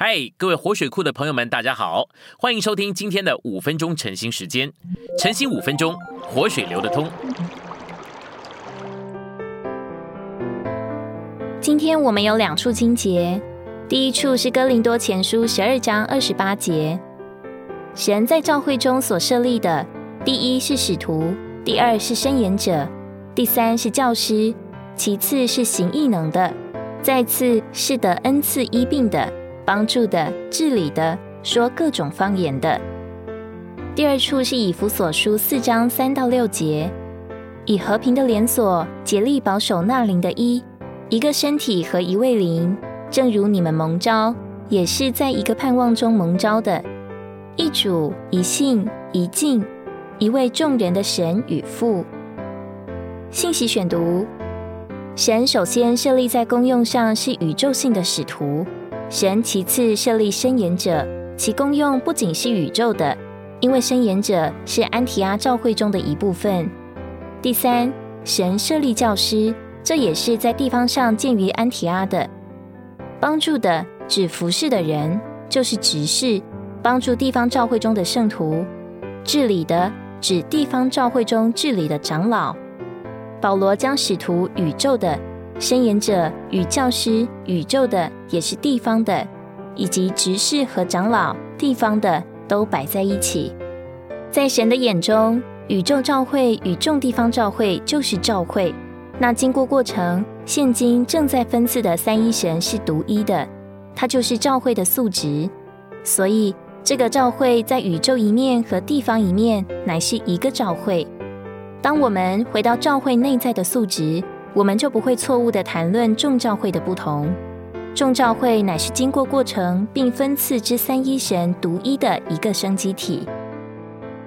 嗨，各位活水库的朋友们，大家好，欢迎收听今天的五分钟晨兴时间。晨兴五分钟，活水流得通。今天我们有两处经节，第一处是哥林多前书十二章二十八节，神在教会中所设立的，第一是使徒，第二是申言者，第三是教师，其次是行异能的，再次是得恩赐医病的。帮助的、治理的、说各种方言的。第二处是以弗所书四章三到六节，以和平的连锁竭力保守那灵的一一个身体和一位灵，正如你们蒙召，也是在一个盼望中蒙召的。一主、一信、一敬，一位众人的神与父。信息选读：神首先设立在功用上是宇宙性的使徒。神其次设立申言者，其功用不仅是宇宙的，因为申言者是安提阿教会中的一部分。第三，神设立教师，这也是在地方上建于安提阿的。帮助的指服侍的人，就是执事，帮助地方教会中的圣徒；治理的指地方教会中治理的长老。保罗将使徒宇宙的。申言者与教师，宇宙的也是地方的，以及执事和长老，地方的都摆在一起。在神的眼中，宇宙召会与众地方召会就是召会。那经过过程，现今正在分赐的三一神是独一的，它就是召会的素质。所以，这个召会在宇宙一面和地方一面乃是一个召会。当我们回到召会内在的素质。我们就不会错误的谈论众教会的不同。众教会乃是经过过程并分赐之三一神独一的一个生机体，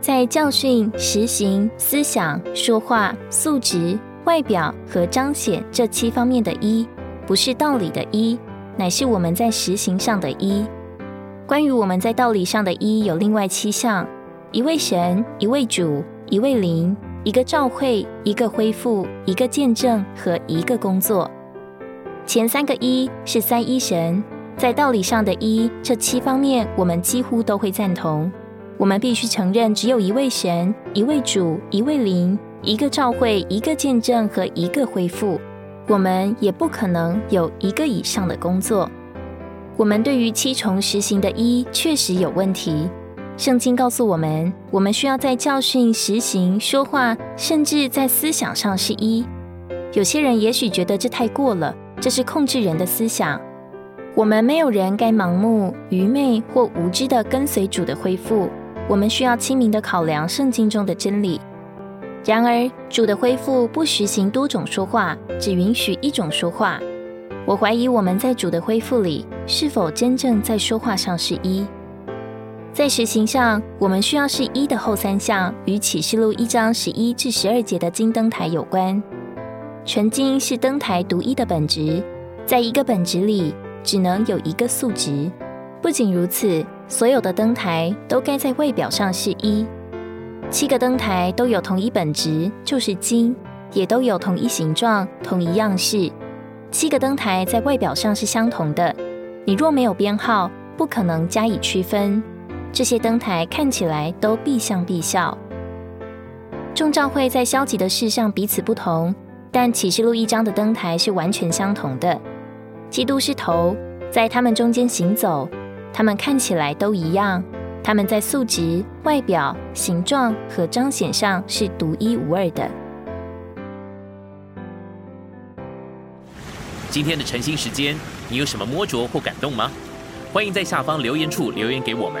在教训、实行、思想、说话、素质、外表和彰显这七方面的“一”，不是道理的“一”，乃是我们在实行上的“一”。关于我们在道理上的“一”，有另外七项：一位神，一位主，一位灵。一个召会，一个恢复，一个见证和一个工作。前三个一是三一神，在道理上的一这七方面，我们几乎都会赞同。我们必须承认，只有一位神，一位主，一位灵，一个召会，一个见证和一个恢复。我们也不可能有一个以上的工作。我们对于七重实行的一确实有问题。圣经告诉我们，我们需要在教训、实行、说话，甚至在思想上是一。有些人也许觉得这太过了，这是控制人的思想。我们没有人该盲目、愚昧或无知的跟随主的恢复。我们需要清明的考量圣经中的真理。然而，主的恢复不实行多种说话，只允许一种说话。我怀疑我们在主的恢复里，是否真正在说话上是一。在实行上，我们需要是一的后三项，与启示录一章十一至十二节的金灯台有关。纯金是灯台独一的本质，在一个本质里只能有一个素质。不仅如此，所有的灯台都该在外表上是一。七个灯台都有同一本质，就是金，也都有同一形状、同一样式。七个灯台在外表上是相同的，你若没有编号，不可能加以区分。这些灯台看起来都必相必效。众召会在消极的事上彼此不同，但启示录一章的灯台是完全相同的。基督是头，在他们中间行走，他们看起来都一样。他们在素质、外表、形状和彰显上是独一无二的。今天的晨兴时间，你有什么摸着或感动吗？欢迎在下方留言处留言给我们。